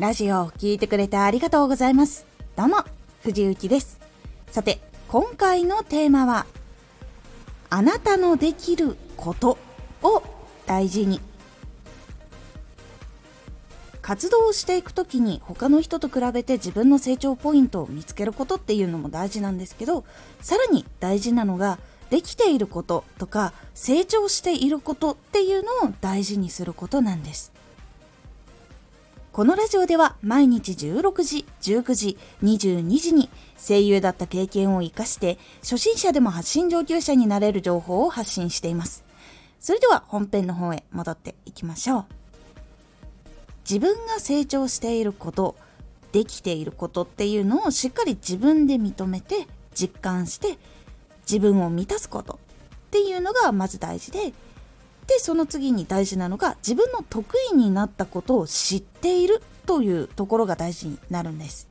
ラジオを聴いてくれてありがとうございます。どうも、藤幸です。さて、今回のテーマは、あなたのできることを大事に。活動をしていく時に他の人と比べて自分の成長ポイントを見つけることっていうのも大事なんですけどさらに大事なのができていることとか成長していることっていうのを大事にすることなんですこのラジオでは毎日16時、19時、22時に声優だった経験を活かして初心者でも発信上級者になれる情報を発信しています。それでは本編の方へ戻っていきましょう。自分が成長していること、できていることっていうのをしっかり自分で認めて実感して自分を満たすことっていうのがまず大事ででその次に大事なのが自分の得意になったことを知っているというところが大事になるんです。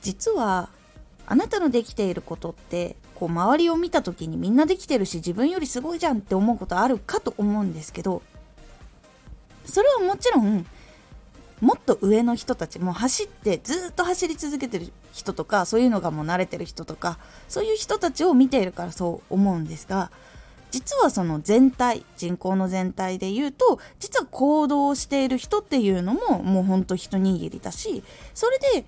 実はあなたのできていることってこう周りを見た時にみんなできてるし自分よりすごいじゃんって思うことあるかと思うんですけどそれはもちろんもっと上の人たちも走ってずっと走り続けてる人とかそういうのがもう慣れてる人とかそういう人たちを見ているからそう思うんですが実はその全体人口の全体で言うと実は行動している人っていうのももうほんと一握りだしそれで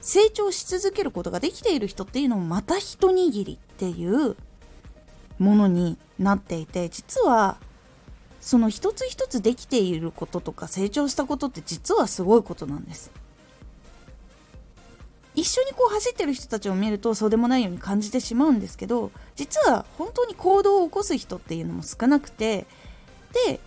成長し続けることができている人っていうのもまた一握りっていうものになっていて実はその一つ一つできていることとか成長したことって実はすごいことなんです。一緒にこう走ってる人たちを見るとそうでもないように感じてしまうんですけど実は本当に行動を起こす人っていうのも少なくてで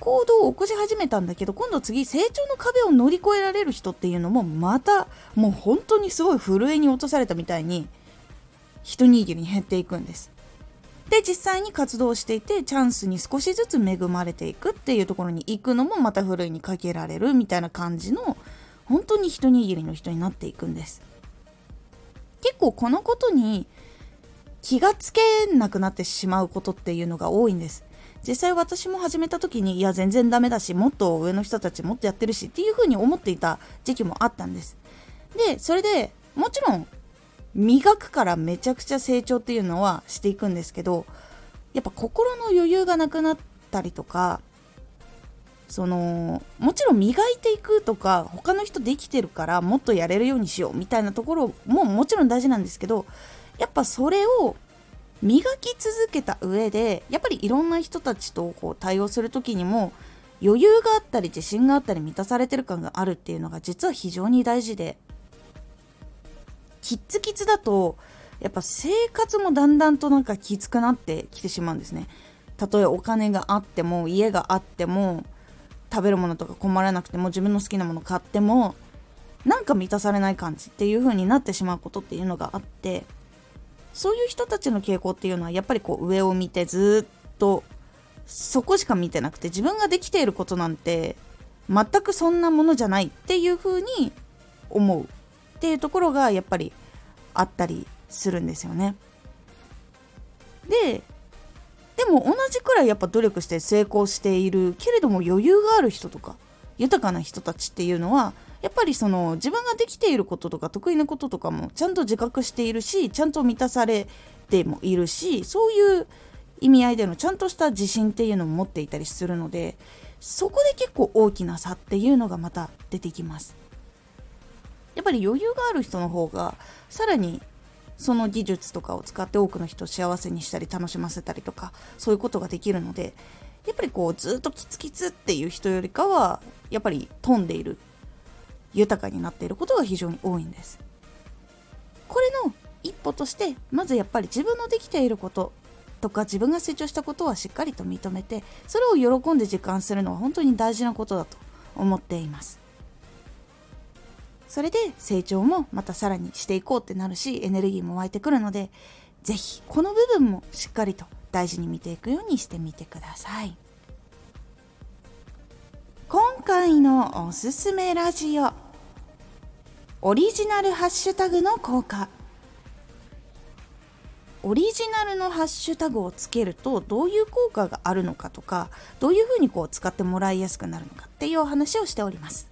行動を起こし始めたんだけど今度次成長の壁を乗り越えられる人っていうのもまたもう本当にすごい震えに落とされたみたいに一握りに減っていくんです。で実際に活動していてチャンスに少しずつ恵まれていくっていうところに行くのもまたふるいにかけられるみたいな感じの本当に一握りの人になっていくんです。結構このことに気がつけなくなってしまうことっていうのが多いんです。実際私も始めた時にいや全然ダメだしもっと上の人たちもっとやってるしっていうふうに思っていた時期もあったんです。でそれでもちろん磨くからめちゃくちゃ成長っていうのはしていくんですけどやっぱ心の余裕がなくなったりとかそのもちろん磨いていくとか他の人できてるからもっとやれるようにしようみたいなところももちろん大事なんですけどやっぱそれを磨き続けた上でやっぱりいろんな人たちとこう対応する時にも余裕があったり自信があったり満たされてる感があるっていうのが実は非常に大事でキッツキツだとやっぱ生活もだんだんとなんかきつくなってきてしまうんですね。たとえお金があっても家があっても食べるものとか困らなくても自分の好きなもの買ってもなんか満たされない感じっていう風になってしまうことっていうのがあってそういう人たちの傾向っていうのはやっぱりこう上を見てずっとそこしか見てなくて自分ができていることなんて全くそんなものじゃないっていう風に思うっていうところがやっぱりあったりするんですよね。ででも同じくらいやっぱ努力して成功しているけれども余裕がある人とか豊かな人たちっていうのはやっぱりその自分ができていることとか得意なこととかもちゃんと自覚しているしちゃんと満たされてもいるしそういう意味合いでのちゃんとした自信っていうのも持っていたりするのでそこで結構大きな差っていうのがまた出てきます。やっぱり余裕がある人の方がさらにその技術とかを使って多くの人を幸せにしたり楽しませたりとかそういうことができるのでやっぱりこうずっとキツキツっていう人よりかはやっぱり飛んでいる豊かになっていることが非常に多いんです。これの一歩としてまずやっぱり自分のできていることとか自分が成長したことはしっかりと認めてそれを喜んで実感するのは本当に大事なことだと思っています。それで成長もまたさらにしていこうってなるしエネルギーも湧いてくるので是非この部分もしっかりと大事に見ていくようにしてみてください。今回のおすすめラジオオリジナルハッシュタグの効果。オリジナルのハッシュタグをつけるとどういう効果があるのかとかどういうふうにこう使ってもらいやすくなるのかっていうお話をしております。